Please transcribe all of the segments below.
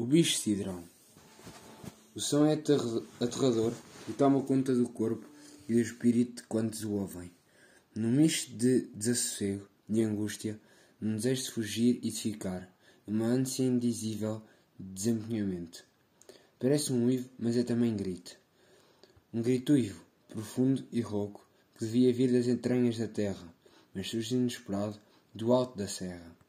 O bicho cidrão. O som é aterrador e toma conta do corpo e do espírito de quantos o ouvem. Num misto de desassossego, de angústia, num desejo de fugir e de ficar, numa ânsia indizível de desempenhamento. Parece um uivo, mas é também grito. Um grito uivo, profundo e rouco, que devia vir das entranhas da terra, mas surge inesperado do alto da serra.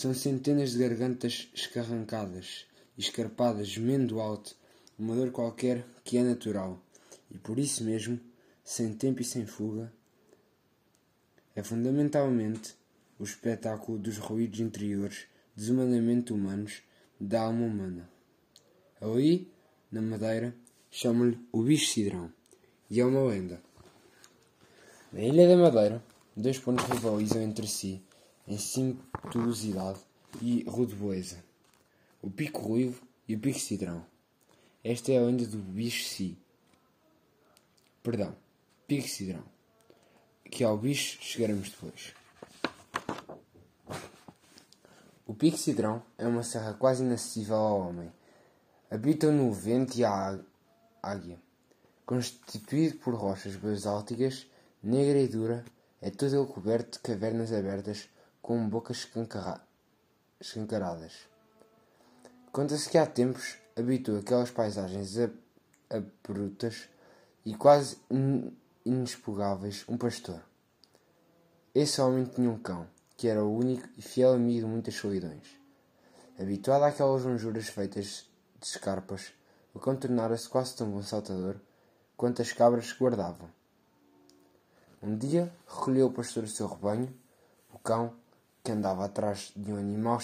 São centenas de gargantas escarrancadas escarpadas, gemendo alto, uma dor qualquer que é natural, e por isso mesmo, sem tempo e sem fuga, é fundamentalmente o espetáculo dos ruídos interiores desumanamente humanos da alma humana. Ali, na Madeira, chamam-lhe o bicho cidrão, e é uma lenda. Na Ilha da Madeira, dois pontos rivalizam entre si em cinturosidade e rude o pico ruivo e o pico cidrão. Esta é a lenda do bicho si. Perdão, pico cidrão. Que ao bicho chegaremos depois. O pico cidrão é uma serra quase inacessível ao homem. Habitam no vento e a águia. Constituído por rochas basálticas, negra e dura, é todo ele coberto de cavernas abertas com bocas escancaradas. Conta-se que há tempos habitou aquelas paisagens abruptas e quase inexpugáveis um pastor. Esse homem tinha um cão, que era o único e fiel amigo de muitas solidões. Habituado àquelas lonjuras feitas de escarpas, o cão tornara-se quase tão bom saltador quanto as cabras que guardavam. Um dia recolheu o pastor o seu rebanho, o cão, que andava atrás de um animal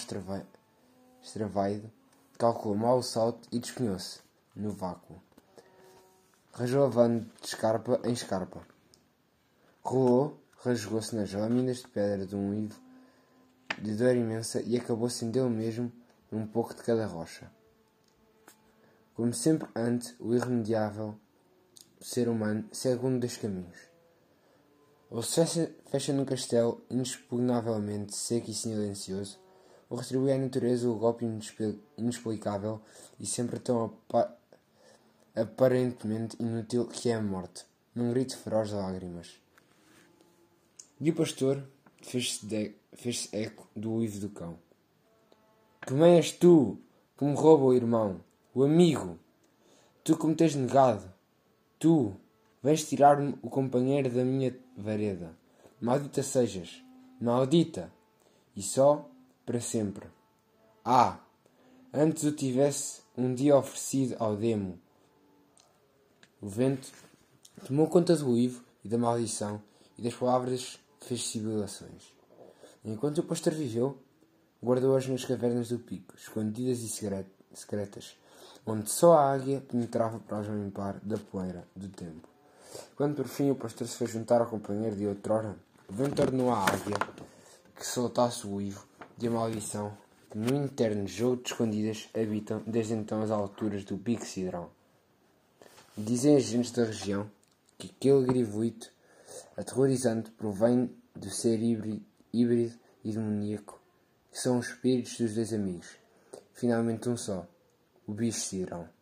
extravaído, calculou mal o salto e despenhou-se, no vácuo. Rajolavando de escarpa em escarpa. Rolou, rasgou-se nas lâminas de pedra de um ivo de dor imensa e acabou sem dele mesmo um pouco de cada rocha. Como sempre antes, o irremediável ser humano segue um dos caminhos. Ou se fecha, num castelo inexpugnavelmente seco e silencioso, ou retribui à natureza o golpe inexplicável e sempre tão aparentemente inútil que é a morte, num grito feroz de lágrimas. E o pastor fez-se fez eco do uivo do cão. Quem és tu que me rouba o irmão, o amigo? Tu que me tens negado? Tu, Vens tirar-me o companheiro da minha vareda. Maldita sejas, maldita! E só para sempre. Ah! Antes o tivesse um dia oferecido ao demo. O vento tomou conta do uivo e da maldição e das palavras fez sibilações. Enquanto o pastor viveu, guardou-as nas cavernas do pico, escondidas e secretas, onde só a águia penetrava para as limpar da poeira do tempo. Quando por fim o pastor se foi juntar ao companheiro de outrora, o vento ordenou à águia que soltasse o uivo de a maldição que no interno jogo de escondidas habitam desde então as alturas do pico cidrão. Dizem as gentes da região que aquele grivoito aterrorizante provém do ser híbrido, híbrido e demoníaco, que são os espíritos dos dois amigos, finalmente um só, o bicho cidrão.